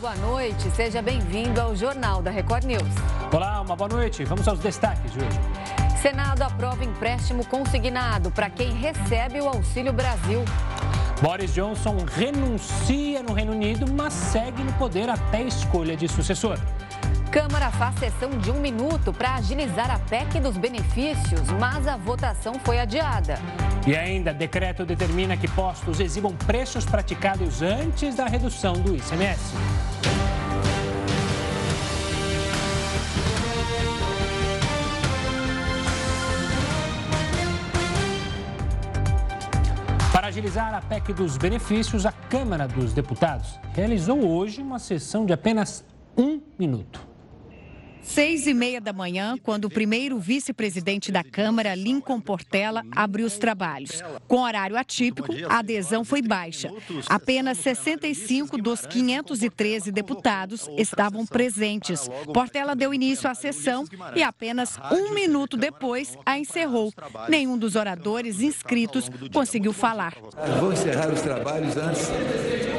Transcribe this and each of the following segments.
Boa noite. Seja bem-vindo ao Jornal da Record News. Olá, uma boa noite. Vamos aos destaques de hoje. Senado aprova empréstimo consignado para quem recebe o Auxílio Brasil. Boris Johnson renuncia no Reino Unido, mas segue no poder até escolha de sucessor. Câmara faz sessão de um minuto para agilizar a PEC dos benefícios, mas a votação foi adiada. E ainda, decreto determina que postos exibam preços praticados antes da redução do ICMS. Para agilizar a PEC dos benefícios, a Câmara dos Deputados realizou hoje uma sessão de apenas um minuto. Seis e meia da manhã, quando o primeiro vice-presidente da Câmara, Lincoln Portela, abriu os trabalhos. Com horário atípico, a adesão foi baixa. Apenas 65 dos 513 deputados estavam presentes. Portela deu início à sessão e apenas um minuto depois a encerrou. Nenhum dos oradores inscritos conseguiu falar. Vou encerrar os trabalhos antes,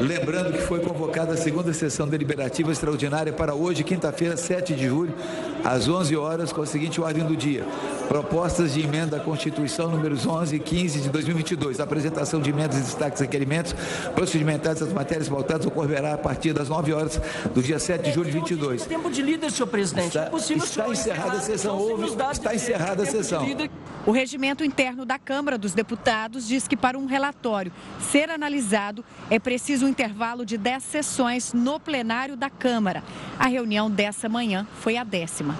lembrando que foi convocada a segunda sessão deliberativa extraordinária para hoje, quinta-feira, 7 de julho às 11 horas, com a seguinte ordem do dia. Propostas de emenda à Constituição números 11 e 15 de 2022. apresentação de emendas e destaques e requerimentos procedimentados das matérias pautadas ocorrerá a partir das 9 horas do dia 7 de julho de 22. Tempo de líder, senhor presidente. Está, é possível está encerrada a sessão. Houve, está encerrada a sessão. O regimento interno da Câmara dos Deputados diz que para um relatório ser analisado é preciso um intervalo de 10 sessões no plenário da Câmara. A reunião dessa manhã foi a décima.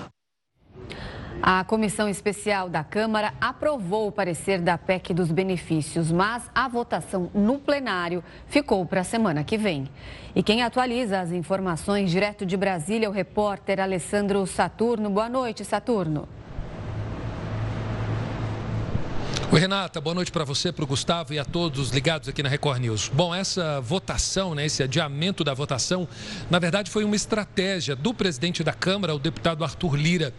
A comissão especial da Câmara aprovou o parecer da PEC dos benefícios, mas a votação no plenário ficou para a semana que vem. E quem atualiza as informações direto de Brasília é o repórter Alessandro Saturno. Boa noite, Saturno. Oi, Renata, boa noite para você, para o Gustavo e a todos ligados aqui na Record News. Bom, essa votação, né, esse adiamento da votação, na verdade foi uma estratégia do presidente da Câmara, o deputado Arthur Lira.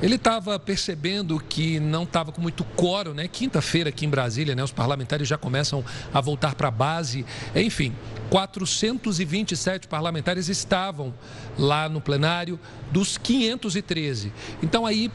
Ele estava percebendo que não estava com muito coro, né? Quinta-feira aqui em Brasília, né? Os parlamentares já começam a voltar para a base. Enfim, 427 parlamentares estavam lá no plenário dos 513. Então aí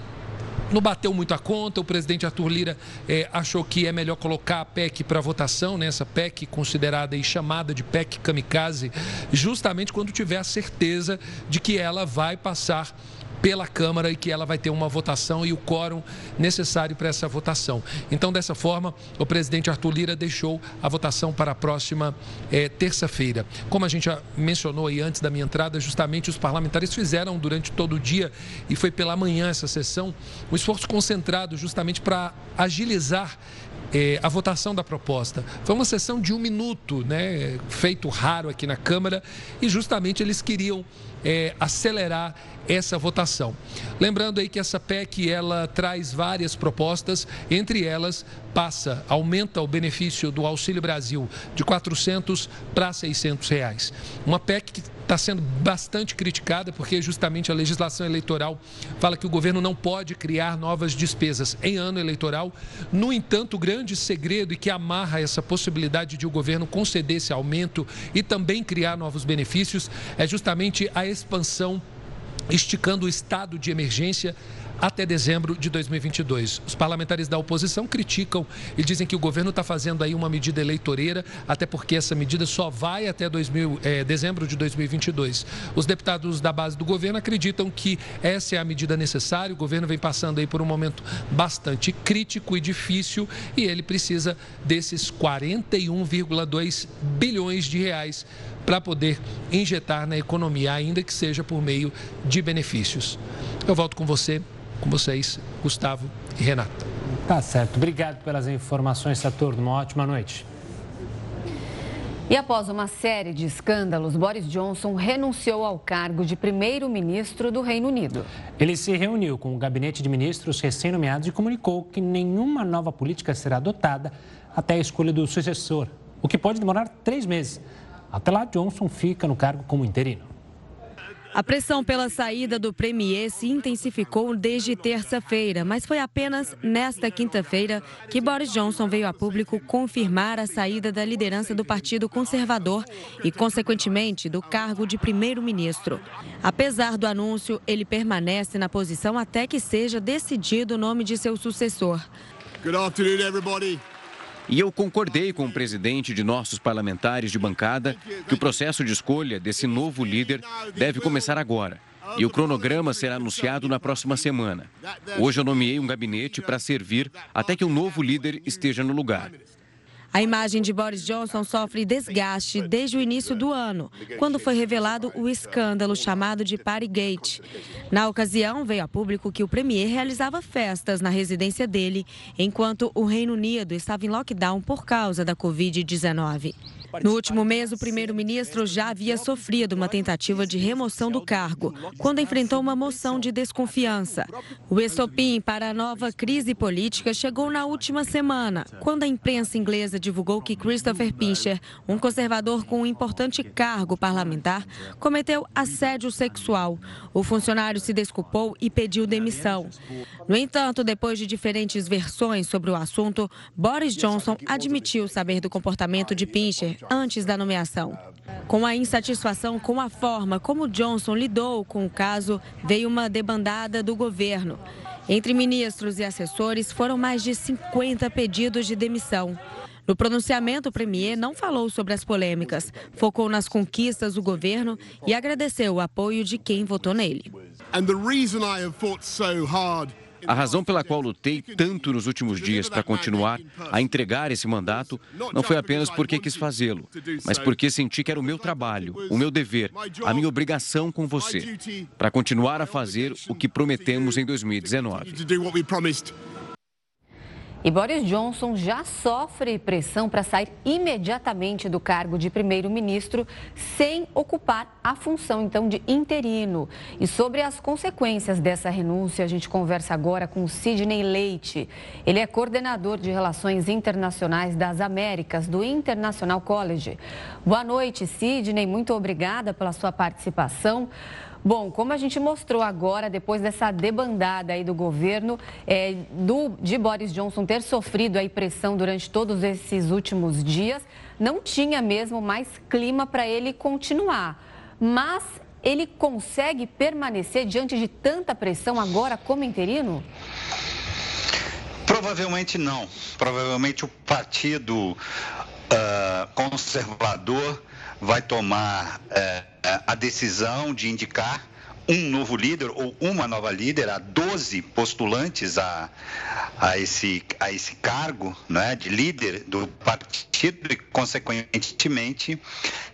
não bateu muito a conta. O presidente Arthur Lira é, achou que é melhor colocar a PEC para votação, né? essa PEC considerada e chamada de PEC kamikaze, justamente quando tiver a certeza de que ela vai passar pela Câmara e que ela vai ter uma votação e o quórum necessário para essa votação. Então, dessa forma, o presidente Arthur Lira deixou a votação para a próxima é, terça-feira. Como a gente já mencionou aí antes da minha entrada, justamente os parlamentares fizeram durante todo o dia e foi pela manhã essa sessão um esforço concentrado justamente para agilizar é, a votação da proposta. Foi uma sessão de um minuto, né, feito raro aqui na Câmara, e justamente eles queriam é, acelerar essa votação. Lembrando aí que essa PEC ela traz várias propostas, entre elas passa, aumenta o benefício do Auxílio Brasil de 400 para 600 reais. Uma PEC que está sendo bastante criticada porque justamente a legislação eleitoral fala que o governo não pode criar novas despesas em ano eleitoral. No entanto, o grande segredo e que amarra essa possibilidade de o governo conceder esse aumento e também criar novos benefícios é justamente a expansão esticando o estado de emergência até dezembro de 2022. Os parlamentares da oposição criticam e dizem que o governo está fazendo aí uma medida eleitoreira, até porque essa medida só vai até 2000, é, dezembro de 2022. Os deputados da base do governo acreditam que essa é a medida necessária. O governo vem passando aí por um momento bastante crítico e difícil e ele precisa desses 41,2 bilhões de reais para poder injetar na economia, ainda que seja por meio de benefícios. Eu volto com você, com vocês, Gustavo e Renata. Tá certo. Obrigado pelas informações, Saturno. Uma ótima noite. E após uma série de escândalos, Boris Johnson renunciou ao cargo de primeiro-ministro do Reino Unido. Ele se reuniu com o gabinete de ministros recém-nomeados e comunicou que nenhuma nova política será adotada até a escolha do sucessor, o que pode demorar três meses. Até lá, Johnson fica no cargo como interino. A pressão pela saída do Premier se intensificou desde terça-feira, mas foi apenas nesta quinta-feira que Boris Johnson veio a público confirmar a saída da liderança do Partido Conservador e, consequentemente, do cargo de primeiro-ministro. Apesar do anúncio, ele permanece na posição até que seja decidido o nome de seu sucessor. Good afternoon, everybody. E eu concordei com o presidente de nossos parlamentares de bancada que o processo de escolha desse novo líder deve começar agora. E o cronograma será anunciado na próxima semana. Hoje eu nomeei um gabinete para servir até que um novo líder esteja no lugar. A imagem de Boris Johnson sofre desgaste desde o início do ano, quando foi revelado o escândalo chamado de Partygate. Na ocasião, veio a público que o premier realizava festas na residência dele, enquanto o Reino Unido estava em lockdown por causa da Covid-19. No último mês, o primeiro-ministro já havia sofrido uma tentativa de remoção do cargo, quando enfrentou uma moção de desconfiança. O estopim para a nova crise política chegou na última semana, quando a imprensa inglesa divulgou que Christopher Pincher, um conservador com um importante cargo parlamentar, cometeu assédio sexual. O funcionário se desculpou e pediu demissão. No entanto, depois de diferentes versões sobre o assunto, Boris Johnson admitiu saber do comportamento de Pincher antes da nomeação. Com a insatisfação com a forma como Johnson lidou com o caso, veio uma debandada do governo. Entre ministros e assessores, foram mais de 50 pedidos de demissão. No pronunciamento, o premier não falou sobre as polêmicas, focou nas conquistas do governo e agradeceu o apoio de quem votou nele. A razão pela qual lutei tanto nos últimos dias para continuar a entregar esse mandato não foi apenas porque quis fazê-lo, mas porque senti que era o meu trabalho, o meu dever, a minha obrigação com você, para continuar a fazer o que prometemos em 2019. E Boris Johnson já sofre pressão para sair imediatamente do cargo de primeiro-ministro sem ocupar a função então de interino. E sobre as consequências dessa renúncia, a gente conversa agora com Sidney Leite. Ele é coordenador de Relações Internacionais das Américas do International College. Boa noite, Sidney. Muito obrigada pela sua participação. Bom, como a gente mostrou agora, depois dessa debandada aí do governo, é, do, de Boris Johnson ter sofrido a pressão durante todos esses últimos dias, não tinha mesmo mais clima para ele continuar. Mas ele consegue permanecer diante de tanta pressão agora como interino? Provavelmente não. Provavelmente o partido uh, conservador vai tomar uh, a decisão de indicar um novo líder ou uma nova líder, há 12 postulantes a, a, esse, a esse cargo né, de líder do partido e, consequentemente,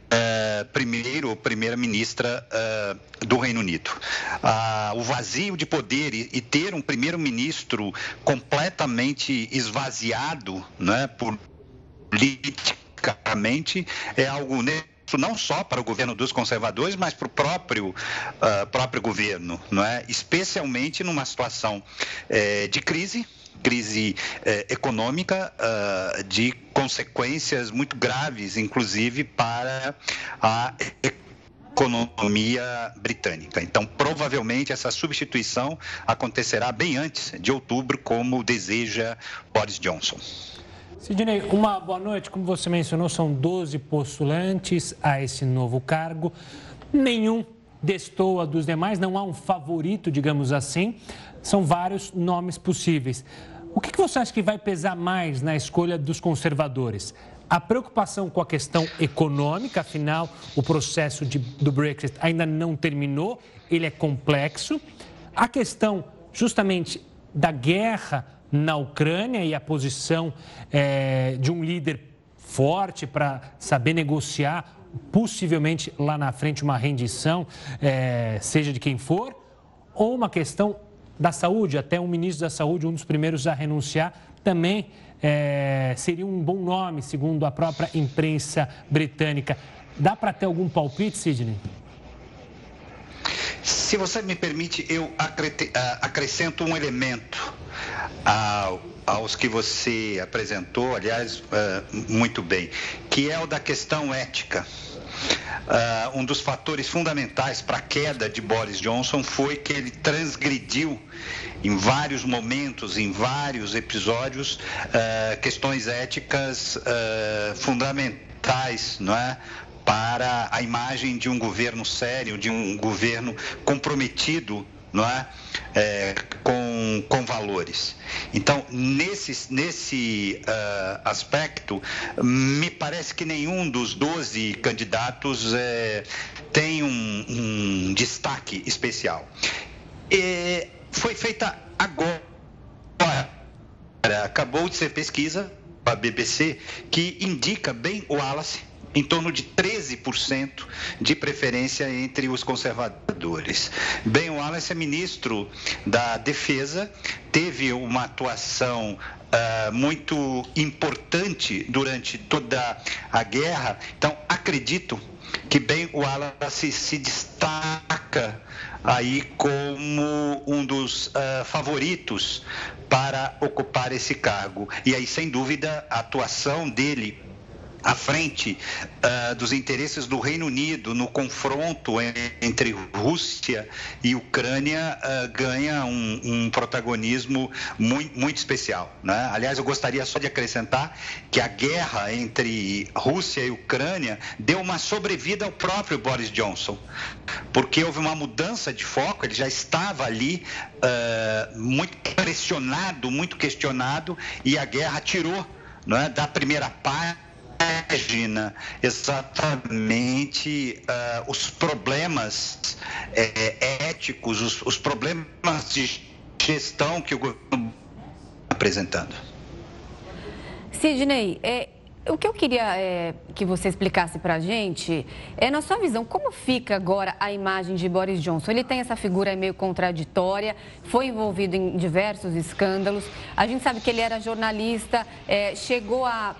é, primeiro ou primeira-ministra do Reino Unido. Ah, o vazio de poder e, e ter um primeiro-ministro completamente esvaziado né, politicamente é algo não só para o governo dos conservadores, mas para o próprio, uh, próprio governo, não é? especialmente numa situação eh, de crise, crise eh, econômica, uh, de consequências muito graves, inclusive para a economia britânica. Então, provavelmente essa substituição acontecerá bem antes de outubro, como deseja Boris Johnson. Sidney, uma boa noite. Como você mencionou, são 12 postulantes a esse novo cargo. Nenhum destoa dos demais, não há um favorito, digamos assim. São vários nomes possíveis. O que você acha que vai pesar mais na escolha dos conservadores? A preocupação com a questão econômica, afinal, o processo de, do Brexit ainda não terminou, ele é complexo. A questão, justamente, da guerra na Ucrânia e a posição é, de um líder forte para saber negociar, possivelmente lá na frente uma rendição, é, seja de quem for, ou uma questão da saúde, até um ministro da saúde, um dos primeiros a renunciar, também é, seria um bom nome, segundo a própria imprensa britânica. Dá para ter algum palpite, Sidney? Se você me permite, eu acrescento um elemento aos que você apresentou, aliás, muito bem, que é o da questão ética. uh, um dos fatores fundamentais para a queda de Boris Johnson foi que ele transgrediu em vários momentos, em vários episódios, uh, questões éticas uh, fundamentais, não é? Para a imagem de um governo sério, de um governo comprometido não é? É com, com valores. Então, nesse, nesse uh, aspecto, me parece que nenhum dos 12 candidatos é, tem um, um, destaque especial. E foi feita agora, acabou de ser pesquisa a BBC que indica bem o Wallace em torno de 13% de preferência entre os conservadores. Ben Wallace é ministro da Defesa, teve uma atuação uh, muito importante durante toda a guerra, então acredito que Ben Wallace se destaca aí como um dos uh, favoritos para ocupar esse cargo. E aí, sem dúvida, a atuação dele à frente uh, dos interesses do Reino Unido no confronto entre Rússia e Ucrânia uh, ganha um, um protagonismo muito, muito especial. Né? Aliás, eu gostaria só de acrescentar que a guerra entre Rússia e Ucrânia deu uma sobrevida ao próprio Boris Johnson, porque houve uma mudança de foco, ele já estava ali uh, muito pressionado, muito questionado, e a guerra tirou é, da primeira parte imagina exatamente uh, os problemas é, éticos, os, os, problemas de gestão que o governo está apresentando. Sidney, é, o que eu queria é, que você explicasse para a gente é, na sua visão, como fica agora a imagem de Boris Johnson? Ele tem essa figura meio contraditória, foi envolvido em diversos escândalos. A gente sabe que ele era jornalista, é, chegou a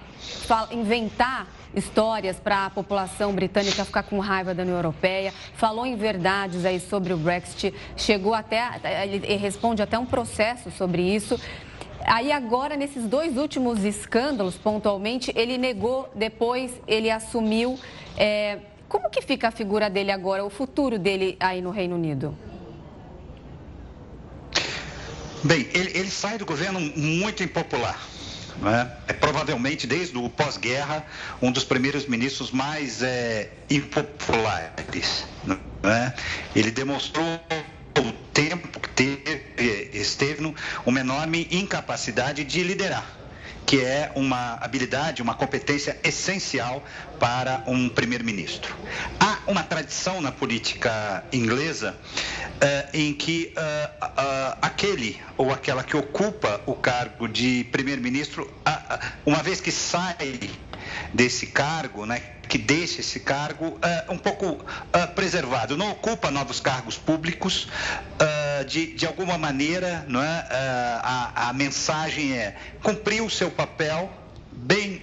inventar histórias para a população britânica ficar com raiva da União Europeia, falou em verdades aí sobre o Brexit, chegou até, ele responde até um processo sobre isso. Aí agora, nesses dois últimos escândalos, pontualmente, ele negou, depois ele assumiu. É, como que fica a figura dele agora, o futuro dele aí no Reino Unido? Bem, ele, ele sai do governo muito impopular. Né? É provavelmente, desde o pós-guerra, um dos primeiros ministros mais é, impopulares. Né? Ele demonstrou o tempo que teve, esteve uma enorme incapacidade de liderar que é uma habilidade, uma competência essencial para um primeiro-ministro. Há uma tradição na política inglesa uh, em que uh, aquele ou aquela que ocupa o cargo de primeiro-ministro, uma vez que sai desse cargo, né, que deixa esse cargo uh, um pouco uh, preservado, não ocupa novos cargos públicos, uh, de, de alguma maneira não é, a, a mensagem é cumpriu o seu papel bem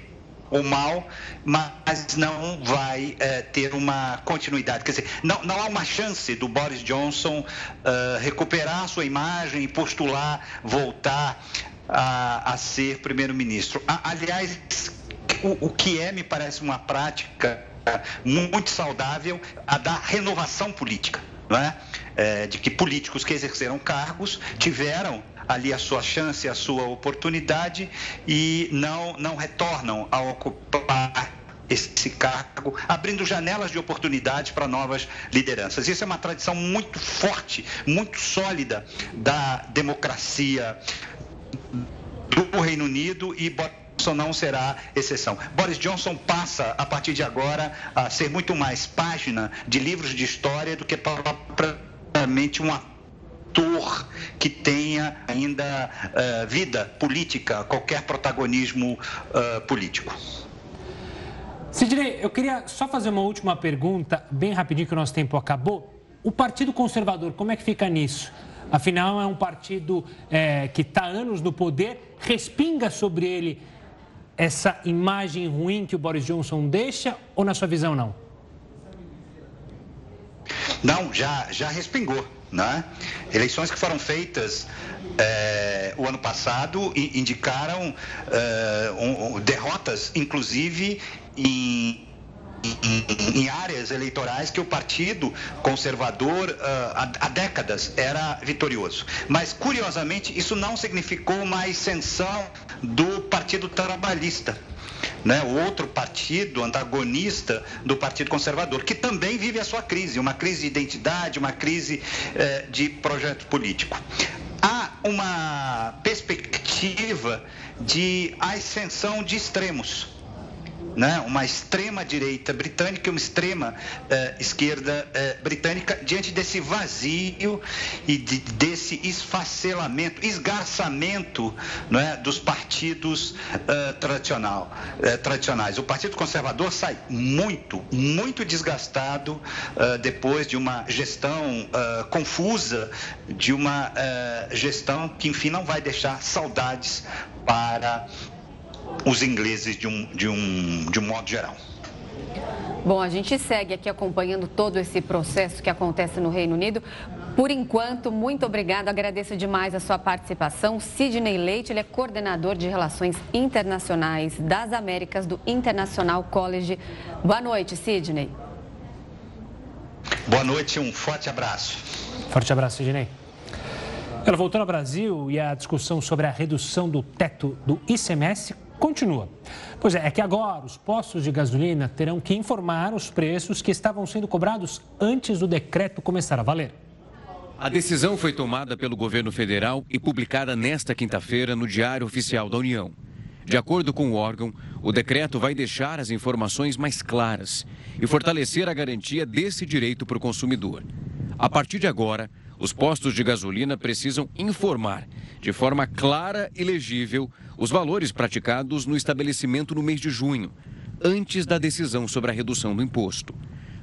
ou mal, mas não vai ter uma continuidade. Quer dizer, não, não há uma chance do Boris Johnson uh, recuperar sua imagem e postular, voltar a, a ser primeiro-ministro. Aliás, o, o que é, me parece, uma prática muito saudável, a da renovação política, é? É, de que políticos que exerceram cargos tiveram ali a sua chance, a sua oportunidade e não, não retornam a ocupar esse cargo, abrindo janelas de oportunidades para novas lideranças. Isso é uma tradição muito forte, muito sólida da democracia do Reino Unido e Johnson não será exceção. Boris Johnson passa, a partir de agora, a ser muito mais página de livros de história do que propriamente um ator que tenha ainda uh, vida política, qualquer protagonismo uh, político. Sidney, eu queria só fazer uma última pergunta, bem rapidinho que o nosso tempo acabou. O Partido Conservador, como é que fica nisso? Afinal, é um partido é, que está anos no poder, respinga sobre ele essa imagem ruim que o Boris Johnson deixa ou na sua visão não? Não, já, já respingou. Né? Eleições que foram feitas é, o ano passado indicaram é, um, derrotas, inclusive em em, áreas eleitorais que o Partido Conservador uh, há, há, décadas era vitorioso. Mas, curiosamente, isso não significou uma ascensão do Partido Trabalhista. Né, outro partido antagonista do Partido Conservador, que também vive a sua crise, uma crise de identidade, uma crise eh, de projeto político. Há uma perspectiva de ascensão de extremos né, uma extrema-direita britânica e uma extrema-esquerda eh, eh, britânica diante desse vazio e de, desse esfacelamento, esgarçamento né, dos partidos eh, tradicional, tradicionais. O Partido Conservador sai muito, muito desgastado depois de uma gestão confusa, de uma gestão que, enfim, não vai deixar saudades para os ingleses de um, de um, de um modo geral. Bom, a gente segue aqui acompanhando todo esse processo que acontece no Reino Unido. Por enquanto, muito obrigado. Agradeço demais a sua participação. Sidney Leite, ele é coordenador de Relações Internacionais das Américas do International College. Boa noite, Sidney. Boa noite, um forte abraço. Forte abraço, Sidney. Ela voltou ao Brasil e a discussão sobre a redução do teto do ICMS continua. Pois é, é que agora os postos de gasolina terão que informar os preços que estavam sendo cobrados antes do decreto começar a valer. A decisão foi tomada pelo governo federal e publicada nesta quinta-feira no Diário Oficial da União. De acordo com o órgão, o decreto vai deixar as informações mais claras e fortalecer a garantia desse direito para o consumidor. A partir de agora, os postos de gasolina precisam informar, de forma clara e legível, os valores praticados no estabelecimento no mês de junho, antes da decisão sobre a redução do imposto.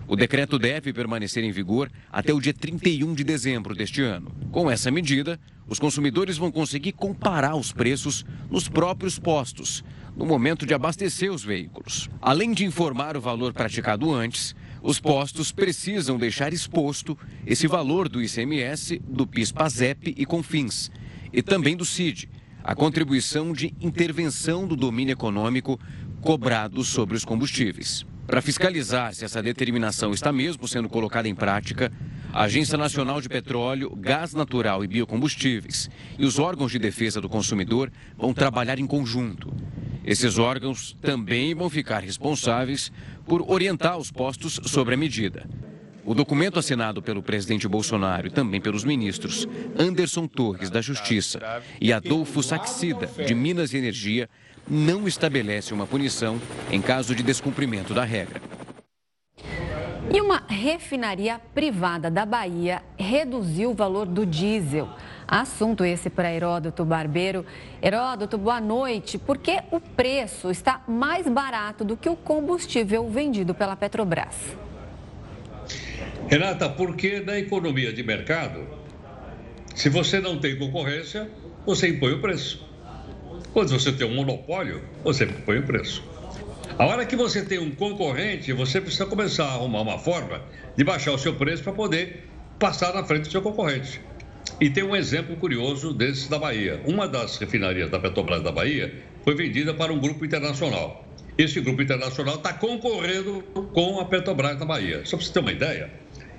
O decreto deve permanecer em vigor até o dia 31 de dezembro deste ano. Com essa medida, os consumidores vão conseguir comparar os preços nos próprios postos, no momento de abastecer os veículos. Além de informar o valor praticado antes, os postos precisam deixar exposto esse valor do ICMS, do PIS-PASEP e CONFINS, e também do CID, a contribuição de intervenção do domínio econômico cobrado sobre os combustíveis. Para fiscalizar se essa determinação está mesmo sendo colocada em prática, a Agência Nacional de Petróleo, Gás Natural e Biocombustíveis e os órgãos de defesa do consumidor vão trabalhar em conjunto. Esses órgãos também vão ficar responsáveis por orientar os postos sobre a medida. O documento assinado pelo presidente Bolsonaro e também pelos ministros Anderson Torres, da Justiça, e Adolfo Saxida, de Minas e Energia, não estabelece uma punição em caso de descumprimento da regra. E uma refinaria privada da Bahia reduziu o valor do diesel. Assunto esse para Heródoto Barbeiro. Heródoto, boa noite. Por que o preço está mais barato do que o combustível vendido pela Petrobras? Renata, porque na economia de mercado, se você não tem concorrência, você impõe o preço. Quando você tem um monopólio, você impõe o preço. A hora que você tem um concorrente, você precisa começar a arrumar uma forma de baixar o seu preço para poder passar na frente do seu concorrente. E tem um exemplo curioso desse da Bahia. Uma das refinarias da Petrobras da Bahia foi vendida para um grupo internacional. Esse grupo internacional está concorrendo com a Petrobras da Bahia. Só para você ter uma ideia,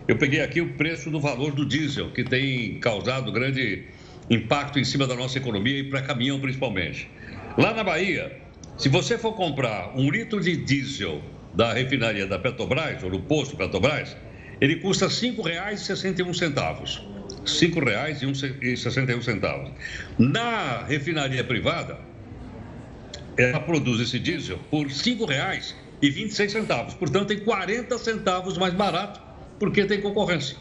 eu peguei aqui o preço do valor do diesel, que tem causado grande impacto em cima da nossa economia e para caminhão principalmente. Lá na Bahia, se você for comprar um litro de diesel da refinaria da Petrobras, ou do posto Petrobras, ele custa R$ 5,61. R$ 5,61. Na refinaria privada, ela produz esse diesel por R$ 5,26. Portanto, tem 40 centavos mais barato porque tem concorrência.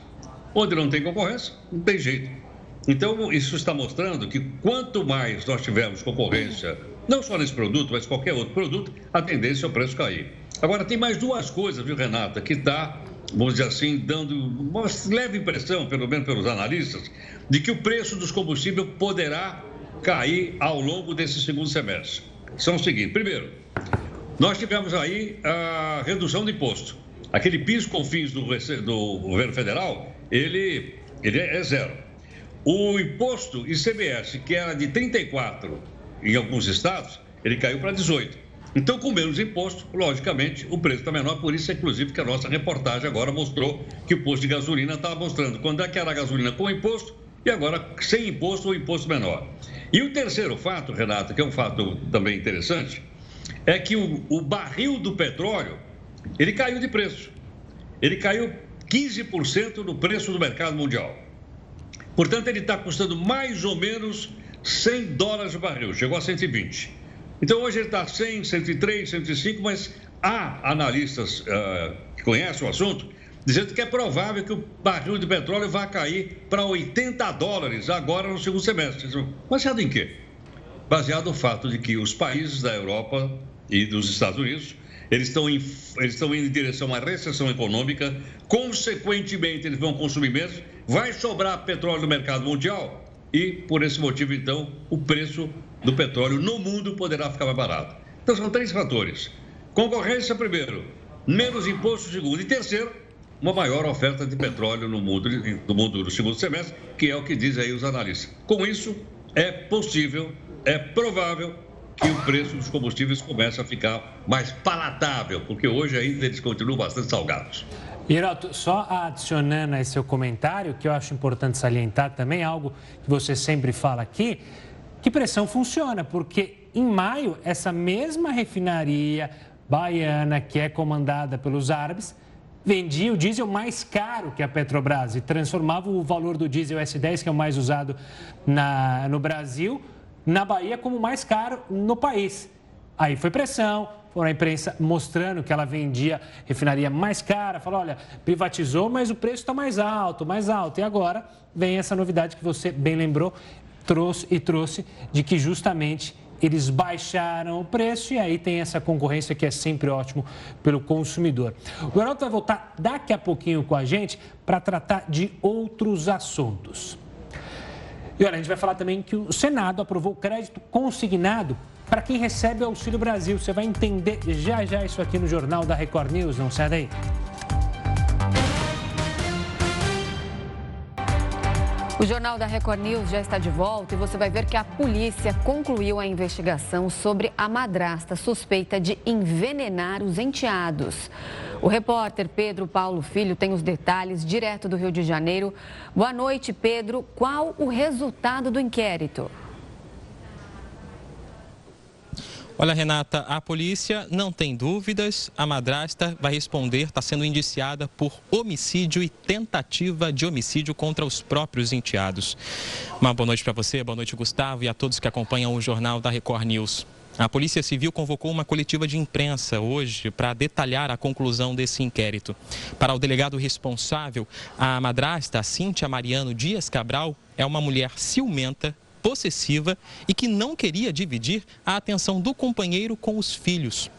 Onde não tem concorrência, não tem jeito. Então, isso está mostrando que quanto mais nós tivermos concorrência, não só nesse produto, mas qualquer outro produto, a tendência é o preço cair. Agora, tem mais duas coisas, viu, Renata, que está, vamos dizer assim, dando uma leve impressão, pelo menos pelos analistas, de que o preço dos combustíveis poderá cair ao longo desse segundo semestre. São os seguintes: primeiro, nós tivemos aí a redução do imposto. Aquele PIS com fins do, do governo federal, ele, ele é zero. O imposto ICMS, que era de 34 em alguns estados, ele caiu para 18. Então, com menos imposto, logicamente, o preço está menor. Por isso, inclusive, que a nossa reportagem agora mostrou que o posto de gasolina estava mostrando quando é que era a gasolina com imposto e agora sem imposto ou imposto menor. E o terceiro fato, Renato, que é um fato também interessante, é que o, o barril do petróleo, ele caiu de preço. Ele caiu 15% no preço do mercado mundial. Portanto, ele está custando mais ou menos 100 dólares o barril, chegou a 120. Então, hoje ele está 100, 103, 105, mas há analistas uh, que conhecem o assunto dizendo que é provável que o barril de petróleo vá cair para 80 dólares agora no segundo semestre. Baseado em quê? Baseado no fato de que os países da Europa e dos Estados Unidos eles estão, em, eles estão indo em direção a uma recessão econômica, consequentemente, eles vão consumir menos, vai sobrar petróleo no mercado mundial e, por esse motivo, então, o preço do petróleo no mundo poderá ficar mais barato. Então, são três fatores: concorrência, primeiro, menos imposto, segundo, e terceiro, uma maior oferta de petróleo no mundo, no mundo no segundo semestre, que é o que dizem aí os analistas. Com isso, é possível, é provável que o preço dos combustíveis comece a ficar mais palatável, porque hoje ainda eles continuam bastante salgados. Hiroto, só adicionando a seu comentário, que eu acho importante salientar também, algo que você sempre fala aqui, que pressão funciona, porque em maio, essa mesma refinaria baiana, que é comandada pelos árabes, vendia o diesel mais caro que a Petrobras e transformava o valor do diesel S10, que é o mais usado na, no Brasil, na Bahia como mais caro no país. Aí foi pressão, foram a imprensa mostrando que ela vendia refinaria mais cara, falou, olha, privatizou, mas o preço está mais alto, mais alto. E agora vem essa novidade que você bem lembrou, trouxe e trouxe de que justamente eles baixaram o preço e aí tem essa concorrência que é sempre ótimo pelo consumidor. O Geraldo vai voltar daqui a pouquinho com a gente para tratar de outros assuntos. E olha, a gente vai falar também que o Senado aprovou crédito consignado para quem recebe Auxílio Brasil. Você vai entender já já isso aqui no Jornal da Record News, não sai daí. O Jornal da Record News já está de volta e você vai ver que a polícia concluiu a investigação sobre a madrasta suspeita de envenenar os enteados. O repórter Pedro Paulo Filho tem os detalhes direto do Rio de Janeiro. Boa noite, Pedro. Qual o resultado do inquérito? Olha, Renata, a polícia não tem dúvidas. A madrasta vai responder, está sendo indiciada por homicídio e tentativa de homicídio contra os próprios enteados. Uma boa noite para você, boa noite, Gustavo, e a todos que acompanham o jornal da Record News. A Polícia Civil convocou uma coletiva de imprensa hoje para detalhar a conclusão desse inquérito. Para o delegado responsável, a madrasta, Cíntia Mariano Dias Cabral, é uma mulher ciumenta, possessiva e que não queria dividir a atenção do companheiro com os filhos.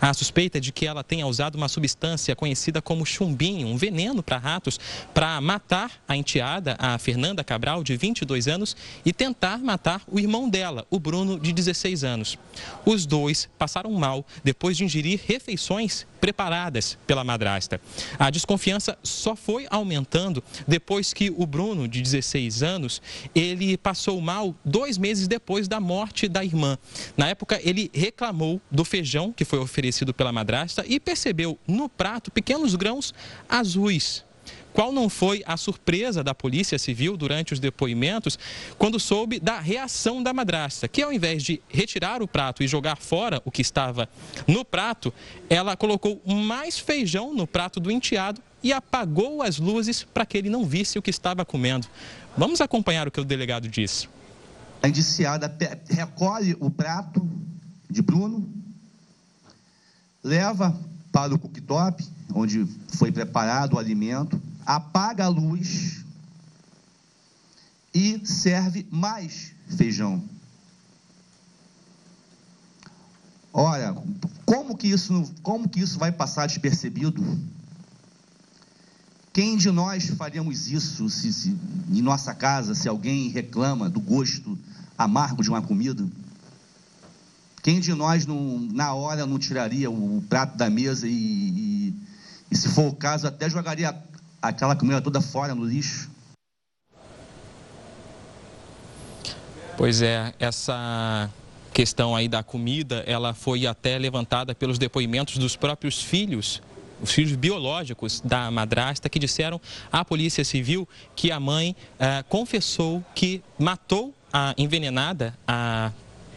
A suspeita de que ela tenha usado uma substância conhecida como chumbinho, um veneno para ratos, para matar a enteada, a Fernanda Cabral, de 22 anos, e tentar matar o irmão dela, o Bruno, de 16 anos. Os dois passaram mal depois de ingerir refeições preparadas pela madrasta. A desconfiança só foi aumentando depois que o Bruno, de 16 anos, ele passou mal dois meses depois da morte da irmã. Na época, ele reclamou do feijão que foi oferecido pela madrasta e percebeu no prato pequenos grãos azuis. Qual não foi a surpresa da Polícia Civil durante os depoimentos quando soube da reação da madrasta, que ao invés de retirar o prato e jogar fora o que estava no prato, ela colocou mais feijão no prato do enteado e apagou as luzes para que ele não visse o que estava comendo. Vamos acompanhar o que o delegado disse. A indiciada recolhe o prato de Bruno, leva para o cooktop, onde foi preparado o alimento, apaga a luz e serve mais feijão. Olha, como que isso, como que isso vai passar despercebido? Quem de nós faríamos isso se, se, em nossa casa, se alguém reclama do gosto amargo de uma comida? Quem de nós, não, na hora, não tiraria o prato da mesa e, e, e, se for o caso, até jogaria aquela comida toda fora no lixo? Pois é, essa questão aí da comida, ela foi até levantada pelos depoimentos dos próprios filhos os filhos biológicos da madrasta, que disseram à Polícia Civil que a mãe eh, confessou que matou a envenenada, a,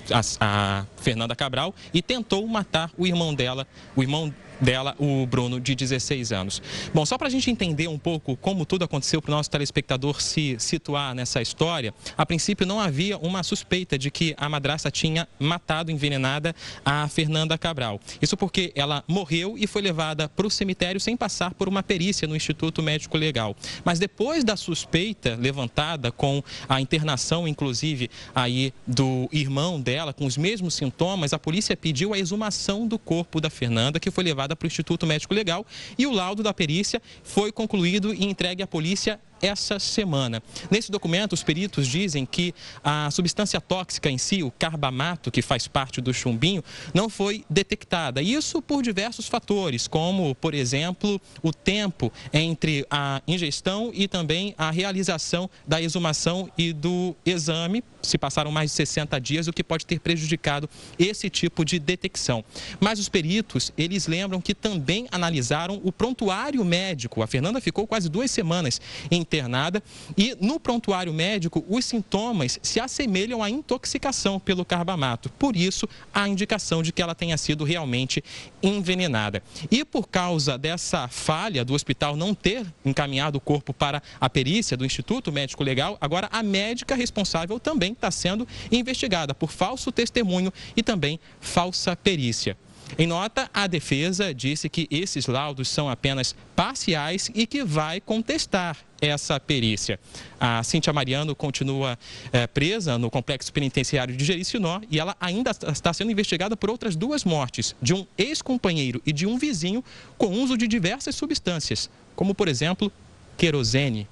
a, a Fernanda Cabral, e tentou matar o irmão dela, o irmão dela, o Bruno, de 16 anos. Bom, só para a gente entender um pouco como tudo aconteceu para o nosso telespectador se situar nessa história, a princípio não havia uma suspeita de que a madrasta tinha matado envenenada a Fernanda Cabral. Isso porque ela morreu e foi levada para o cemitério sem passar por uma perícia no Instituto Médico Legal. Mas depois da suspeita levantada com a internação, inclusive, aí do irmão dela, com os mesmos sintomas, a polícia pediu a exumação do corpo da Fernanda, que foi levada para o Instituto Médico Legal e o laudo da perícia foi concluído e entregue à polícia essa semana. Nesse documento, os peritos dizem que a substância tóxica em si, o carbamato, que faz parte do chumbinho, não foi detectada. Isso por diversos fatores, como, por exemplo, o tempo entre a ingestão e também a realização da exumação e do exame. Se passaram mais de 60 dias, o que pode ter prejudicado esse tipo de detecção. Mas os peritos, eles lembram que também analisaram o prontuário médico. A Fernanda ficou quase duas semanas em internada e no prontuário médico os sintomas se assemelham à intoxicação pelo carbamato. Por isso, a indicação de que ela tenha sido realmente envenenada. E por causa dessa falha do hospital não ter encaminhado o corpo para a perícia do Instituto Médico Legal, agora a médica responsável também está sendo investigada por falso testemunho e também falsa perícia. Em nota, a defesa disse que esses laudos são apenas parciais e que vai contestar essa perícia. A Cíntia Mariano continua é, presa no complexo penitenciário de Jericinó e ela ainda está sendo investigada por outras duas mortes, de um ex-companheiro e de um vizinho, com uso de diversas substâncias, como, por exemplo, querosene.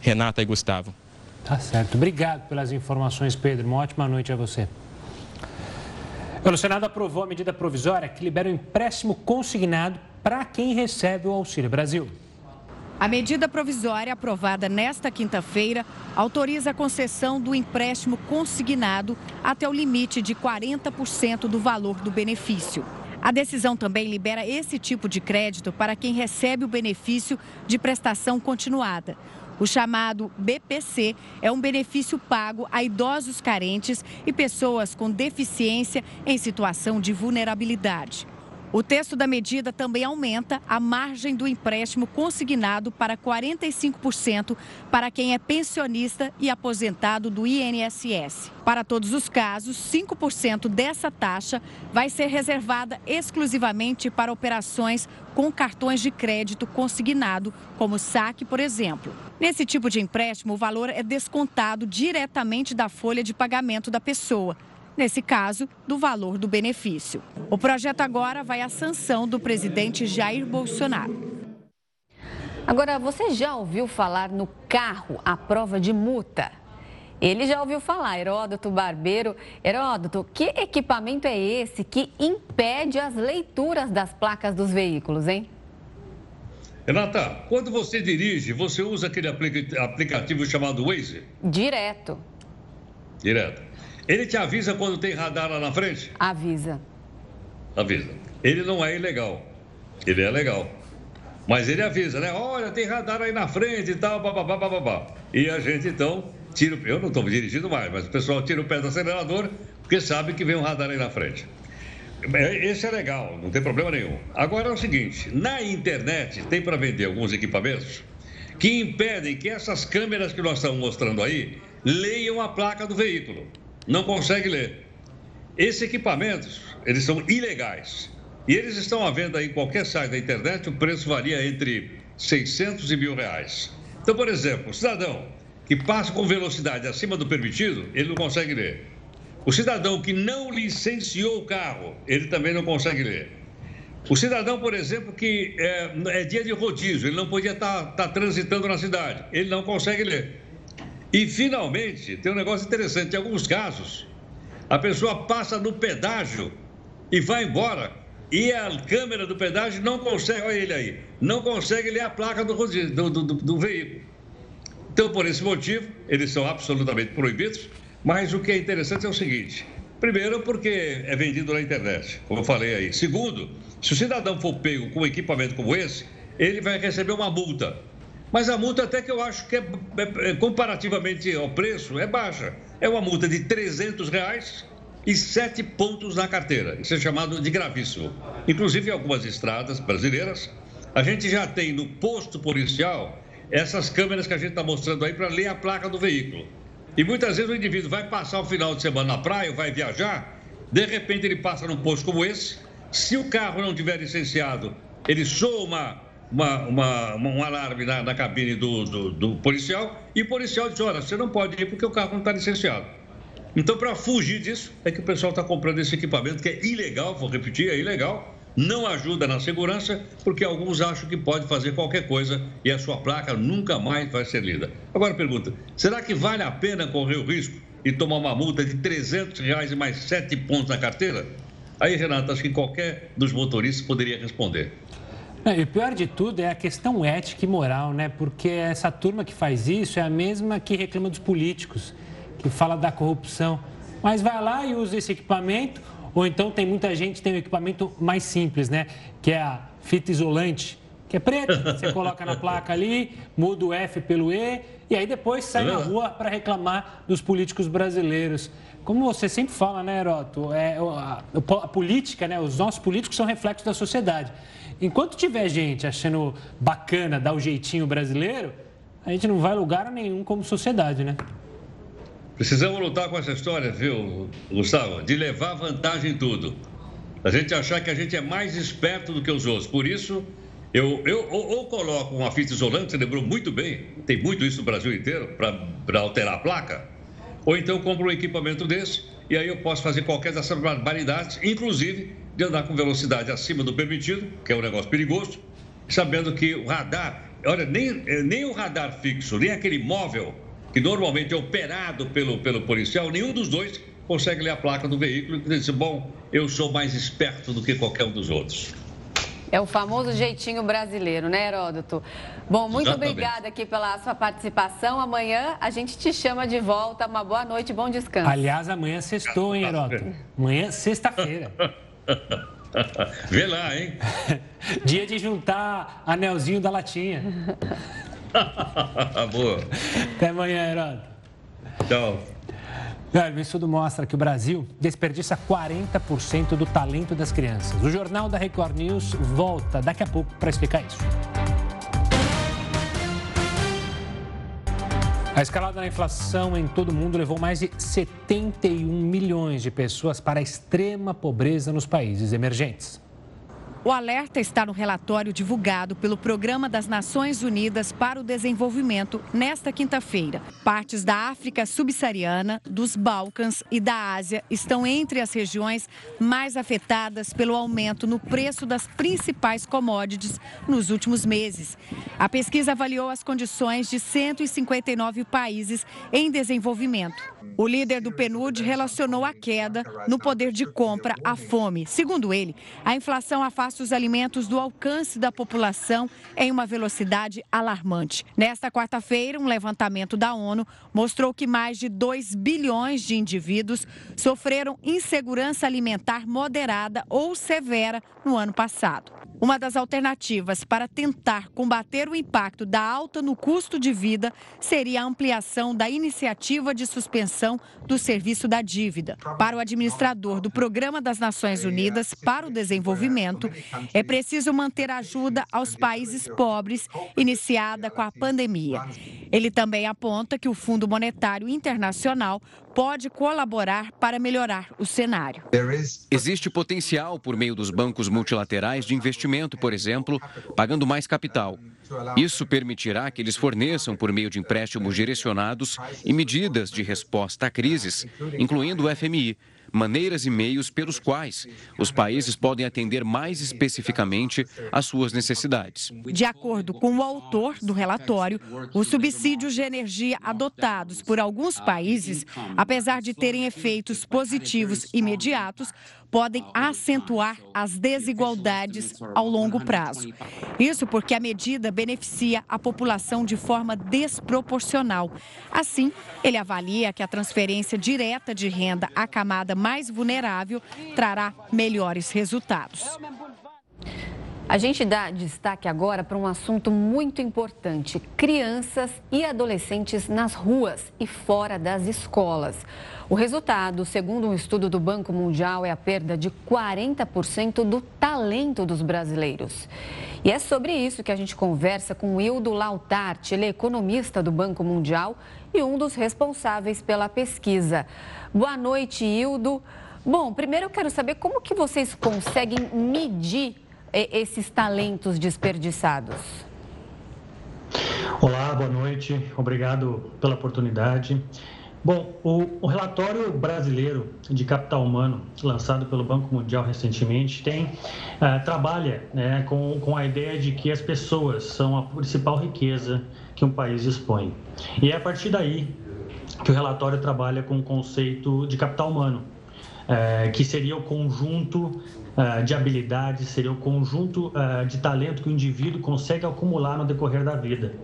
Renata e Gustavo. Tá certo. Obrigado pelas informações, Pedro. Uma ótima noite a você. O Senado aprovou a medida provisória que libera o empréstimo consignado para quem recebe o Auxílio Brasil. A medida provisória aprovada nesta quinta-feira autoriza a concessão do empréstimo consignado até o limite de 40% do valor do benefício. A decisão também libera esse tipo de crédito para quem recebe o benefício de prestação continuada. O chamado BPC é um benefício pago a idosos carentes e pessoas com deficiência em situação de vulnerabilidade. O texto da medida também aumenta a margem do empréstimo consignado para 45% para quem é pensionista e aposentado do INSS. Para todos os casos, 5% dessa taxa vai ser reservada exclusivamente para operações com cartões de crédito consignado, como saque, por exemplo. Nesse tipo de empréstimo, o valor é descontado diretamente da folha de pagamento da pessoa nesse caso, do valor do benefício. O projeto agora vai à sanção do presidente Jair Bolsonaro. Agora, você já ouviu falar no carro à prova de multa? Ele já ouviu falar, Heródoto Barbeiro. Heródoto, que equipamento é esse que impede as leituras das placas dos veículos, hein? Renata, quando você dirige, você usa aquele aplicativo chamado Waze? Direto. Direto. Ele te avisa quando tem radar lá na frente? Avisa. Avisa. Ele não é ilegal. Ele é legal. Mas ele avisa, né? Olha, tem radar aí na frente e tal, babá, babá. E a gente então tira. Eu não estou dirigindo mais, mas o pessoal tira o pé do acelerador porque sabe que vem um radar aí na frente. É, esse é legal, não tem problema nenhum. Agora é o seguinte: na internet tem para vender alguns equipamentos que impedem que essas câmeras que nós estamos mostrando aí leiam a placa do veículo não consegue ler. Esses equipamentos, eles são ilegais. E eles estão à venda em qualquer site da internet, o preço varia entre 600 e mil reais. Então, por exemplo, o cidadão que passa com velocidade acima do permitido, ele não consegue ler. O cidadão que não licenciou o carro, ele também não consegue ler. O cidadão, por exemplo, que é, é dia de rodízio, ele não podia estar tá, tá transitando na cidade, ele não consegue ler. E, finalmente, tem um negócio interessante: em alguns casos, a pessoa passa no pedágio e vai embora. E a câmera do pedágio não consegue, olha ele aí, não consegue ler a placa do, do, do, do veículo. Então, por esse motivo, eles são absolutamente proibidos. Mas o que é interessante é o seguinte: Primeiro, porque é vendido na internet, como eu falei aí. Segundo, se o cidadão for pego com um equipamento como esse, ele vai receber uma multa. Mas a multa até que eu acho que é, é, é comparativamente ao preço, é baixa. É uma multa de 300 reais e sete pontos na carteira. Isso é chamado de gravíssimo. Inclusive, em algumas estradas brasileiras, a gente já tem no posto policial essas câmeras que a gente está mostrando aí para ler a placa do veículo. E muitas vezes o indivíduo vai passar o final de semana na praia, vai viajar, de repente ele passa num posto como esse. Se o carro não tiver licenciado, ele soa uma, uma, uma, um alarme na, na cabine do, do, do, policial e o policial diz: Olha, você não pode ir porque o carro não está licenciado. Então, para fugir disso, é que o pessoal está comprando esse equipamento que é ilegal, vou repetir, é ilegal, não ajuda na segurança, porque alguns acham que pode fazer qualquer coisa e a sua placa nunca mais vai ser lida. Agora pergunta: será que vale a pena correr o risco e tomar uma multa de 300 reais e mais 7 pontos na carteira? Aí, Renato, acho que qualquer dos motoristas poderia responder. e o pior de tudo é a questão ética e moral, né? Porque essa turma que faz isso é a mesma que reclama dos políticos, que fala da corrupção. Mas vai lá e usa esse equipamento, ou então tem muita gente que tem um equipamento mais simples, né? Que é a fita isolante, que é preta, você coloca na placa ali, muda o F pelo E, e aí depois sai na rua para reclamar dos políticos brasileiros. Como você sempre fala, né, Heroto? É, a, a política, né? Os nossos políticos são reflexos da sociedade. Enquanto tiver gente achando bacana dar o jeitinho brasileiro, a gente não vai lugar nenhum como sociedade, né? Precisamos lutar com essa história, viu, Gustavo? De levar vantagem em tudo. A gente achar que a gente é mais esperto do que os outros. Por isso, eu, eu ou, ou coloco uma fita isolante, você lembrou muito bem, tem muito isso no Brasil inteiro, para alterar a placa. Ou então compro um equipamento desse e aí eu posso fazer qualquer dessas barbaridades, inclusive de andar com velocidade acima do permitido, que é um negócio perigoso, sabendo que o radar, olha, nem, nem o radar fixo, nem aquele móvel que normalmente é operado pelo, pelo policial, nenhum dos dois consegue ler a placa do veículo e dizer, bom, eu sou mais esperto do que qualquer um dos outros. É o famoso jeitinho brasileiro, né, Heródoto? Bom, muito Exatamente. obrigada aqui pela sua participação. Amanhã a gente te chama de volta. Uma boa noite, bom descanso. Aliás, amanhã sextou, hein, Heródoto? Amanhã, sexta-feira. Vê lá, hein? Dia de juntar anelzinho da latinha. Boa. Até amanhã, Heródoto. Tchau. O estudo mostra que o Brasil desperdiça 40% do talento das crianças. O Jornal da Record News volta daqui a pouco para explicar isso. A escalada na inflação em todo o mundo levou mais de 71 milhões de pessoas para a extrema pobreza nos países emergentes. O alerta está no relatório divulgado pelo Programa das Nações Unidas para o Desenvolvimento nesta quinta-feira. Partes da África subsaariana, dos Balcãs e da Ásia estão entre as regiões mais afetadas pelo aumento no preço das principais commodities nos últimos meses. A pesquisa avaliou as condições de 159 países em desenvolvimento. O líder do PNUD relacionou a queda no poder de compra à fome. Segundo ele, a inflação afasta os alimentos do alcance da população em uma velocidade alarmante. Nesta quarta-feira, um levantamento da ONU mostrou que mais de 2 bilhões de indivíduos sofreram insegurança alimentar moderada ou severa no ano passado. Uma das alternativas para tentar combater o impacto da alta no custo de vida seria a ampliação da iniciativa de suspensão do serviço da dívida. Para o administrador do Programa das Nações Unidas para o Desenvolvimento, é preciso manter ajuda aos países pobres iniciada com a pandemia. Ele também aponta que o Fundo Monetário Internacional pode colaborar para melhorar o cenário. Existe potencial por meio dos bancos multilaterais de investimento, por exemplo, pagando mais capital. Isso permitirá que eles forneçam, por meio de empréstimos direcionados e medidas de resposta a crises, incluindo o FMI, maneiras e meios pelos quais os países podem atender mais especificamente às suas necessidades. De acordo com o autor do relatório, os subsídios de energia adotados por alguns países, apesar de terem efeitos positivos imediatos, podem acentuar as desigualdades ao longo prazo. Isso porque a medida beneficia a população de forma desproporcional. Assim, ele avalia que a transferência direta de renda à camada mais vulnerável trará melhores resultados. A gente dá destaque agora para um assunto muito importante: crianças e adolescentes nas ruas e fora das escolas. O resultado, segundo um estudo do Banco Mundial, é a perda de 40% do talento dos brasileiros. E é sobre isso que a gente conversa com Hildo Lautart, ele é economista do Banco Mundial e um dos responsáveis pela pesquisa. Boa noite, Hildo. Bom, primeiro eu quero saber como que vocês conseguem medir esses talentos desperdiçados? Olá, boa noite. Obrigado pela oportunidade. Bom, o, o, relatório brasileiro de capital humano, lançado pelo Banco Mundial recentemente, tem uh, trabalha né, com, com a ideia de que as pessoas são a principal riqueza que um país dispõe. E é a partir daí que o relatório trabalha com o conceito de capital humano, uh, que seria o conjunto de habilidades, seria o conjunto uh, de talento que o indivíduo consegue acumular no decorrer da vida.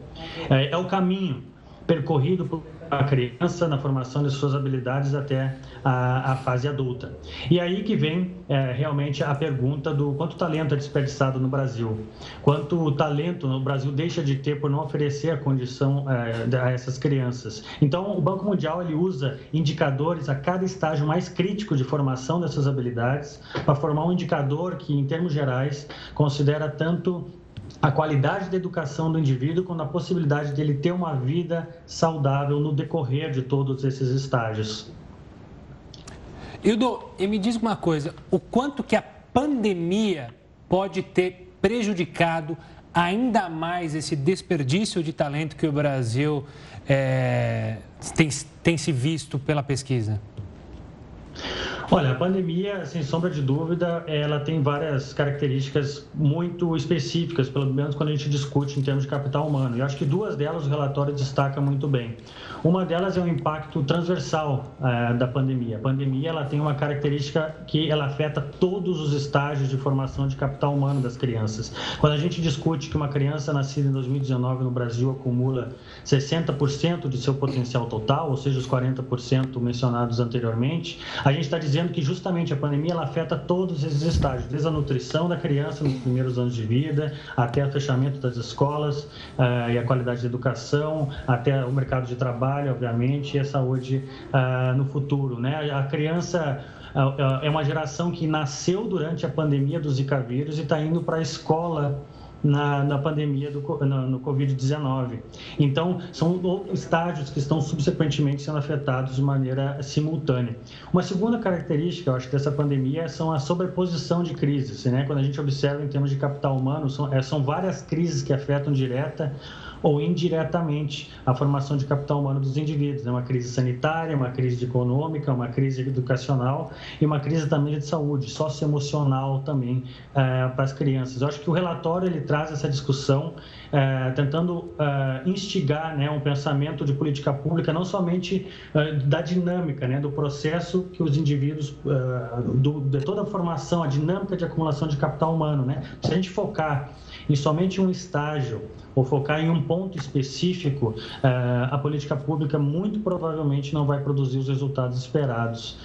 É, é o caminho percorrido por a criança na formação de suas habilidades até a, a fase adulta. E aí que vem é, realmente a pergunta do quanto talento é desperdiçado no Brasil, quanto talento no Brasil deixa de ter por não oferecer a condição é, a essas crianças. Então, o Banco Mundial ele usa indicadores a cada estágio mais crítico de formação dessas habilidades para formar um indicador que, em termos gerais, considera tanto a qualidade da educação do indivíduo com a possibilidade de ele ter uma vida saudável no decorrer de todos esses estágios. Hildo, e me diz uma coisa, o quanto que a pandemia pode ter prejudicado ainda mais esse desperdício de talento que o Brasil é, tem, tem se visto pela pesquisa? Olha, a pandemia, sem sombra de dúvida, ela tem várias características muito específicas, pelo menos quando a gente discute em termos de capital humano. E acho que duas delas o relatório destaca muito bem. Uma delas é o impacto transversal uh, da pandemia. A pandemia ela tem uma característica que ela afeta todos os estágios de formação de capital humano das crianças. Quando a gente discute que uma criança nascida em 2019 no Brasil acumula 60% de seu potencial total, ou seja, os 40% mencionados anteriormente, a gente está dizendo dizendo que justamente a pandemia ela afeta todos esses estágios, desde a nutrição da criança nos primeiros anos de vida, até o fechamento das escolas uh, e a qualidade da educação, até o mercado de trabalho, obviamente, e a saúde uh, no futuro. Né? A criança uh, é uma geração que nasceu durante a pandemia do Zika vírus e está indo para a escola na, na pandemia do no, no Covid-19. Então, são estágios que estão subsequentemente sendo afetados de maneira simultânea. Uma segunda característica, eu acho, dessa pandemia são a sobreposição de crises. Né? Quando a gente observa em termos de capital humano, são, é, são várias crises que afetam direta ou indiretamente a formação de capital humano dos indivíduos. É uma crise sanitária, uma crise econômica, uma crise educacional e uma crise também de saúde, socioemocional também é, para as crianças. Eu acho que o relatório ele traz essa discussão é, tentando é, instigar né, um pensamento de política pública, não somente da dinâmica, né, do processo que os indivíduos, do, de toda a formação, a dinâmica de acumulação de capital humano. Né? Se a gente focar em somente um estágio ou focar em um ponto específico, eh, a política pública muito provavelmente não vai produzir os resultados esperados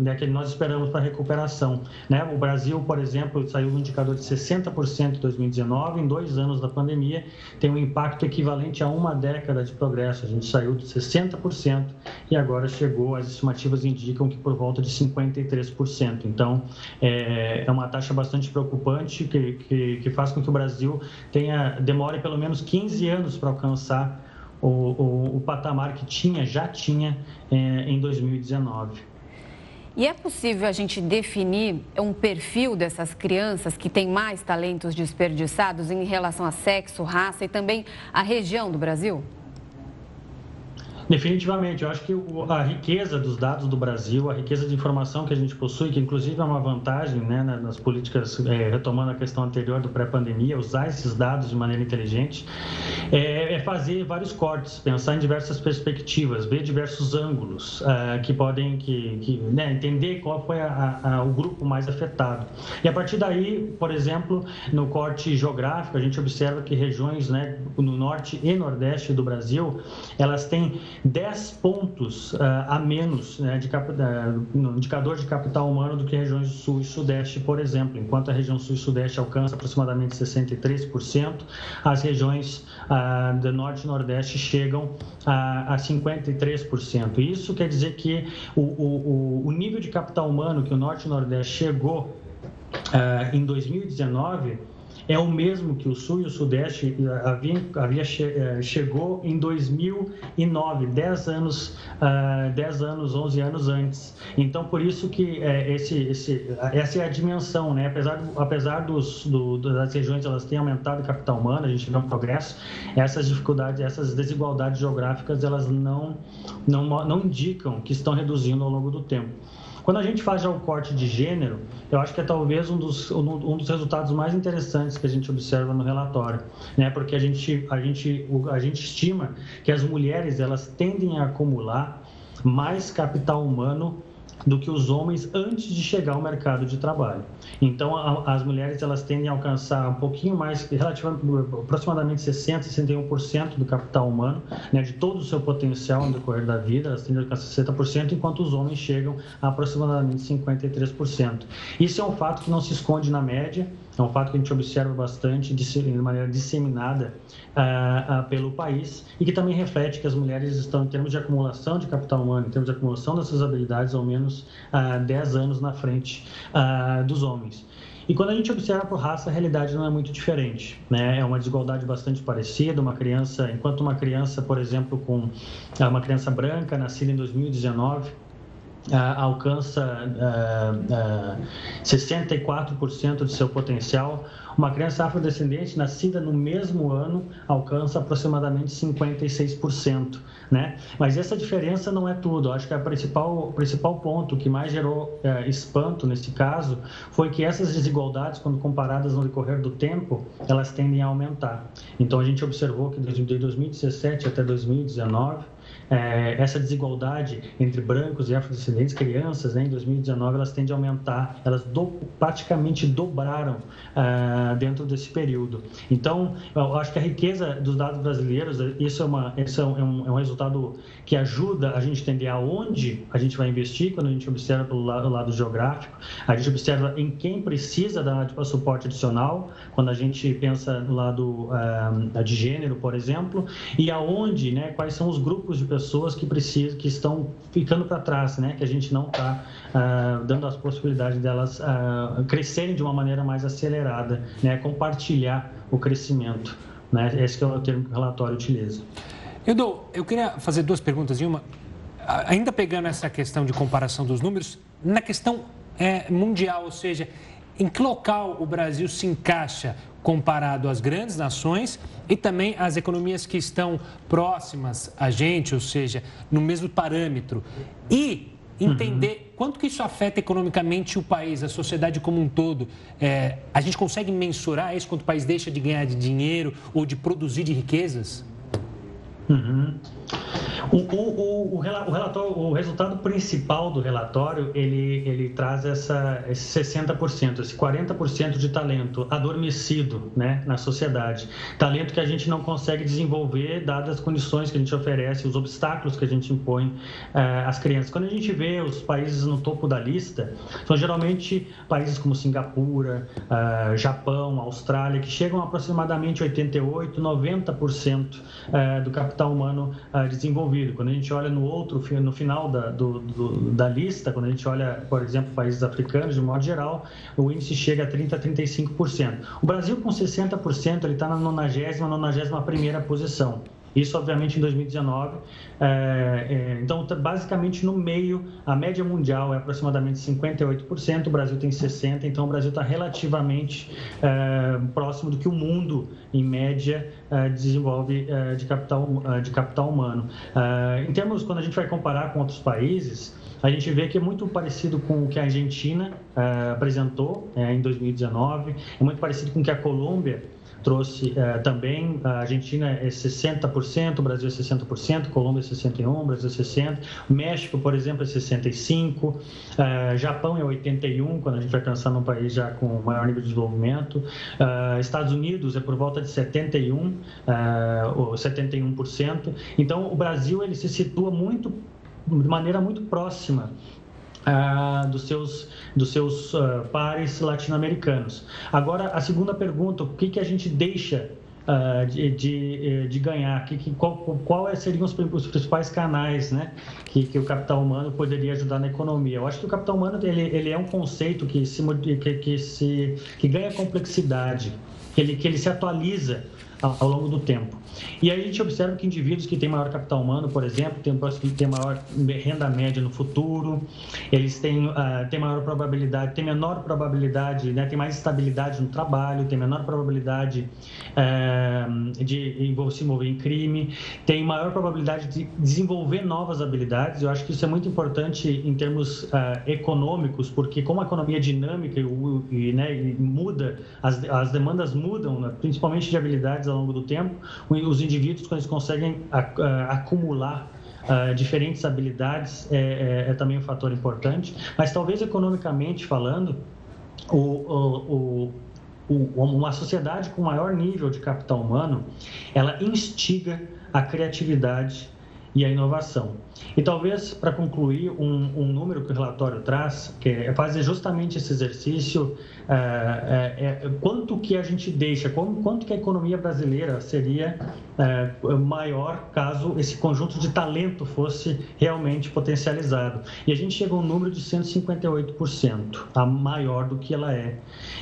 né, que nós esperamos para a recuperação. Né? O Brasil, por exemplo, saiu um indicador de 60% em 2019, em dois anos da pandemia, tem um impacto equivalente a uma década de progresso. A gente saiu de 60% e agora chegou, as estimativas indicam que por volta de 53%. Então, é, é uma taxa bastante preocupante que, que faz com que o Brasil tenha, demore pelo menos 15 anos para alcançar o, o, o patamar que tinha, já tinha é, em 2019. E é possível a gente definir um perfil dessas crianças que têm mais talentos desperdiçados em relação a sexo, raça e também a região do Brasil? Definitivamente, eu acho que a riqueza dos dados do Brasil, a riqueza de informação que a gente possui, que inclusive é uma vantagem né, nas políticas, é, retomando a questão anterior do pré-pandemia, usar esses dados de maneira inteligente, é, é, fazer vários cortes, pensar em diversas perspectivas, ver diversos ângulos é, que podem, que, que né, entender qual foi a, a, o grupo mais afetado. E a partir daí, por exemplo, no corte geográfico, a gente observa que regiões né, no norte e nordeste do Brasil, elas têm 10 pontos uh, a menos né, de cap, uh, no indicador de capital humano do que regiões Sul e Sudeste, por exemplo. Enquanto a região Sul e Sudeste alcança aproximadamente 63%, as regiões uh, do Norte e Nordeste chegam a, a 53%. Isso quer dizer que o, o, o nível de capital humano que o Norte e Nordeste chegou em 2019 é o mesmo que o Sul e o Sudeste havia, havia eh, chegou em 2009, 10 anos, uh, 10 anos, 11 anos antes. Então, por isso que é, esse, esse, essa é a dimensão, né? Apesar, apesar dos, do, das regiões elas têm aumentado o capital humano, a gente vê um progresso, essas dificuldades, essas desigualdades geográficas, elas não, não, não indicam que estão reduzindo ao longo do tempo. Quando a gente faz já o corte de gênero, eu acho que é talvez um dos, um dos resultados mais interessantes que a gente observa no relatório, né? Porque a gente, a gente, a gente estima que as mulheres elas tendem a acumular mais capital humano do que os homens antes de chegar ao mercado de trabalho. Então, a, as mulheres elas tendem a alcançar um pouquinho mais, relativamente, aproximadamente 60, 61% do capital humano, né, de todo o seu potencial no decorrer da vida, elas tendem a alcançar 60%, enquanto os homens chegam a aproximadamente 53%. Isso é um fato que não se esconde na média, é um fato que a gente observa bastante de maneira disseminada uh, uh, pelo país e que também reflete que as mulheres estão, em termos de acumulação de capital humano, em termos de acumulação dessas habilidades, ao menos uh, ah, 10 anos na frente dos homens. E quando a gente observa por raça, a realidade não é muito diferente, né? É uma desigualdade bastante parecida. Uma criança, enquanto uma criança, por exemplo, com uma criança branca nascida em 2019 Uh, alcança uh, uh, 64% de seu potencial. Uma criança afrodescendente nascida no mesmo ano alcança aproximadamente 56%. Né? Mas essa diferença não é tudo. Acho que a principal, o principal ponto que mais gerou uh, espanto nesse caso foi que essas desigualdades, quando comparadas no decorrer do tempo, elas tendem a aumentar. Então a gente observou que de 2017 até 2019 é, essa desigualdade entre brancos e afrodescendentes, crianças, né, em 2019, elas tendem a aumentar, elas do, praticamente dobraram uh, dentro desse período. Então, eu acho que a riqueza dos dados brasileiros, isso é, uma, isso é, um, é um resultado que ajuda a gente entender aonde a gente vai investir, quando a gente observa pelo lado, lado geográfico, a gente observa em quem precisa dar tipo, suporte adicional, quando a gente pensa no lado uh, de gênero, por exemplo, e aonde, né, quais são os grupos de pessoas que precisam, que estão ficando para trás, né, que a gente não está ah, dando as possibilidades delas uh, crescerem de uma maneira mais acelerada, né, compartilhar o crescimento. Né? Esse é o termo que o relatório utiliza. Edu, eu queria fazer duas perguntas. Uma, ainda pegando essa questão de comparação dos números, na questão é, mundial, ou seja, em que local o Brasil se encaixa comparado às grandes nações e também às economias que estão próximas a gente, ou seja, no mesmo parâmetro. E entender uhum. quanto que isso afeta economicamente o país, a sociedade como um todo. É, a gente consegue mensurar isso quanto o país deixa de ganhar de dinheiro ou de produzir de riquezas? Uhum. O, o, o, o, relatório, o resultado principal do relatório, ele, ele traz essa, esse 60%, esse 40% de talento adormecido né, na sociedade. Talento que a gente não consegue desenvolver, dadas as condições que a gente oferece, os obstáculos que a gente impõe eh, às crianças. Quando a gente vê os países no topo da lista, são geralmente países como Singapura, eh, Japão, Austrália, que chegam a aproximadamente 88%, 90% eh, do capital humano desenvolvido. Quando a gente olha no outro, no final da, do, do, da lista, quando a gente olha, por exemplo, países africanos, de modo geral, o índice chega a 30% a 35%. O Brasil, com 60%, ele está na 90 91 primeira posição. Isso, obviamente, em 2019. É, é, então, basicamente no meio, a média mundial é aproximadamente 58%, o Brasil tem 60%, então o Brasil está relativamente é, próximo do que o mundo, em média, é, desenvolve é, de, capital, é, de capital humano. em termos, quando a gente vai comparar com outros países, a gente vê que é muito parecido com o que a Argentina apresentou em 2019, é muito parecido com o que a Colômbia trouxe uh, também. A Argentina é 60%, o Brasil é 60%, Colômbia é 61%, Brasil é 60%, México, por exemplo, é 65%, uh, Japão é 81%, quando a gente vai pensar num país já com maior nível de desenvolvimento, uh, Estados Unidos é por volta de 71%, ou 71%. Então, o Brasil ele se situa muito de maneira muito próxima ah, dos seus, dos seus uh, pares latino-americanos. Agora, a segunda pergunta, o que, que a gente deixa uh, de, de, eh, de, ganhar? Que, que, qual, qual seriam os, os, principais canais né, que, que o capital humano poderia ajudar na economia? Eu acho que o capital humano ele, ele é um conceito que, se, que, que, se, que ganha complexidade, que ele, que ele se atualiza ao longo do tempo. E aí a gente observa que indivíduos que têm maior capital humano, por exemplo, têm, têm maior renda média no futuro, eles têm, uh, têm maior probabilidade, têm menor probabilidade, né, têm mais estabilidade no trabalho, têm menor probabilidade uh, de se envolver em crime, têm maior probabilidade de desenvolver novas habilidades. Eu acho que isso é muito importante em termos uh, econômicos, porque como a economia é dinâmica e, e, né, e muda, as, as demandas mudam, né, principalmente de habilidades ao longo do tempo, os indivíduos, quando eles conseguem acumular Uh, diferentes habilidades é, é, é, também um fator importante, mas talvez economicamente falando, o, o, o, uma sociedade com maior nível de capital humano, ela instiga a criatividade e a inovação. E talvez, para concluir, um, um, número que o relatório traz, que é fazer justamente esse exercício é, é, quanto que a gente deixa, quanto, quanto que a economia brasileira seria é, maior caso esse conjunto de talento fosse realmente potencializado. E a gente chega a um número de 158%, a maior do que ela é.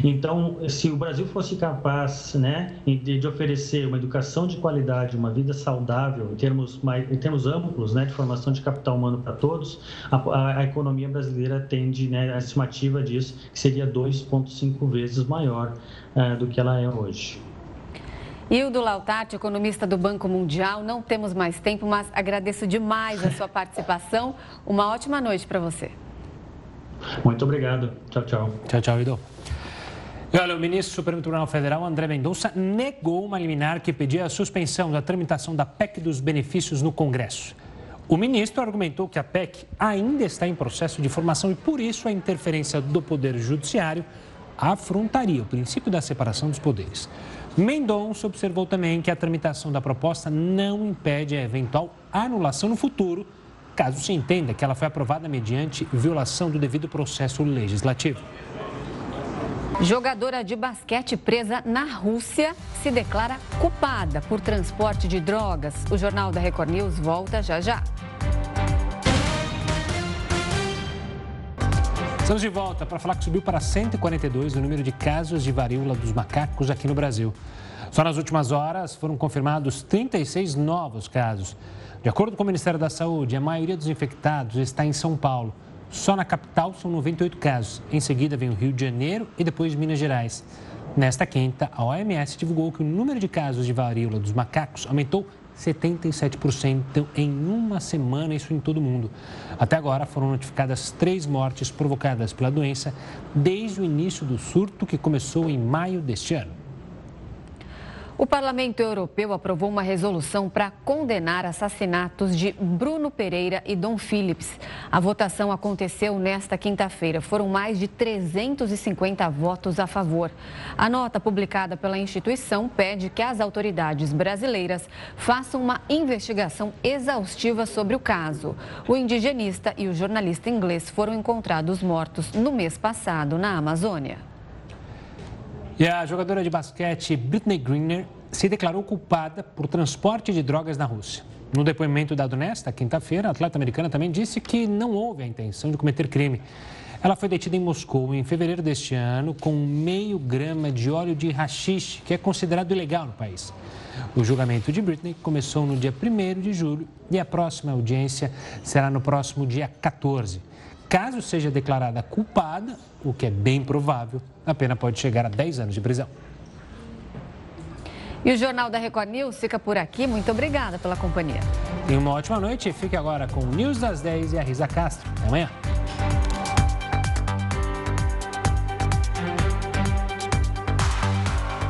Então, se o Brasil fosse capaz né, de, de oferecer uma educação de qualidade, uma vida saudável, em termos, mais, em termos amplos, né, de formação de capital humano para todos, a, a, a, economia brasileira tende, né, a estimativa disso, que seria 2,5 cinco vezes maior uh, do que ela é hoje. Hildo Lautati, economista do Banco Mundial, não temos mais tempo, mas agradeço demais a sua participação. Uma ótima noite para você. Muito obrigado. Tchau, tchau. Tchau, tchau, Hildo. E olha, o ministro do Supremo Tribunal Federal, André Mendonça, negou uma liminar que pedia a suspensão da tramitação da PEC dos benefícios no Congresso. O ministro argumentou que a PEC ainda está em processo de formação e, por isso, a interferência do Poder Judiciário afrontaria o princípio da separação dos poderes. Mendonça observou também que a tramitação da proposta não impede a eventual anulação no futuro, caso se entenda que ela foi aprovada mediante violação do devido processo legislativo. Jogadora de basquete presa na Rússia se declara culpada por transporte de drogas. O Jornal da Record News volta já já. Estamos de volta para falar que subiu para 142 o número de casos de varíola dos macacos aqui no Brasil. Só nas últimas horas foram confirmados 36 novos casos. De acordo com o Ministério da Saúde, a maioria dos infectados está em São Paulo. Só na capital são 98 casos. Em seguida vem o Rio de Janeiro e depois Minas Gerais. Nesta quinta, a OMS divulgou que o número de casos de varíola dos macacos aumentou 77% em uma semana, isso em todo o mundo. Até agora foram notificadas três mortes provocadas pela doença desde o início do surto que começou em maio deste ano. O Parlamento Europeu aprovou uma resolução para condenar assassinatos de Bruno Pereira e Dom Phillips. A votação aconteceu nesta quinta-feira. Foram mais de 350 votos a favor. A nota publicada pela instituição pede que as autoridades brasileiras façam uma investigação exaustiva sobre o caso. O indigenista e o jornalista inglês foram encontrados mortos no mês passado na Amazônia. E a jogadora de basquete Britney Greener se declarou culpada por transporte de drogas na Rússia. No depoimento dado nesta quinta-feira, a atleta americana também disse que não houve a intenção de cometer crime. Ela foi detida em Moscou em fevereiro deste ano com meio grama de óleo de rachixe, que é considerado ilegal no país. O julgamento de Britney começou no dia 1 de julho e a próxima audiência será no próximo dia 14. Caso seja declarada culpada, o que é bem provável, a pena pode chegar a 10 anos de prisão. E o Jornal da Record News fica por aqui. Muito obrigada pela companhia. E uma ótima noite. Fique agora com o News das 10 e a Risa Castro. Até amanhã.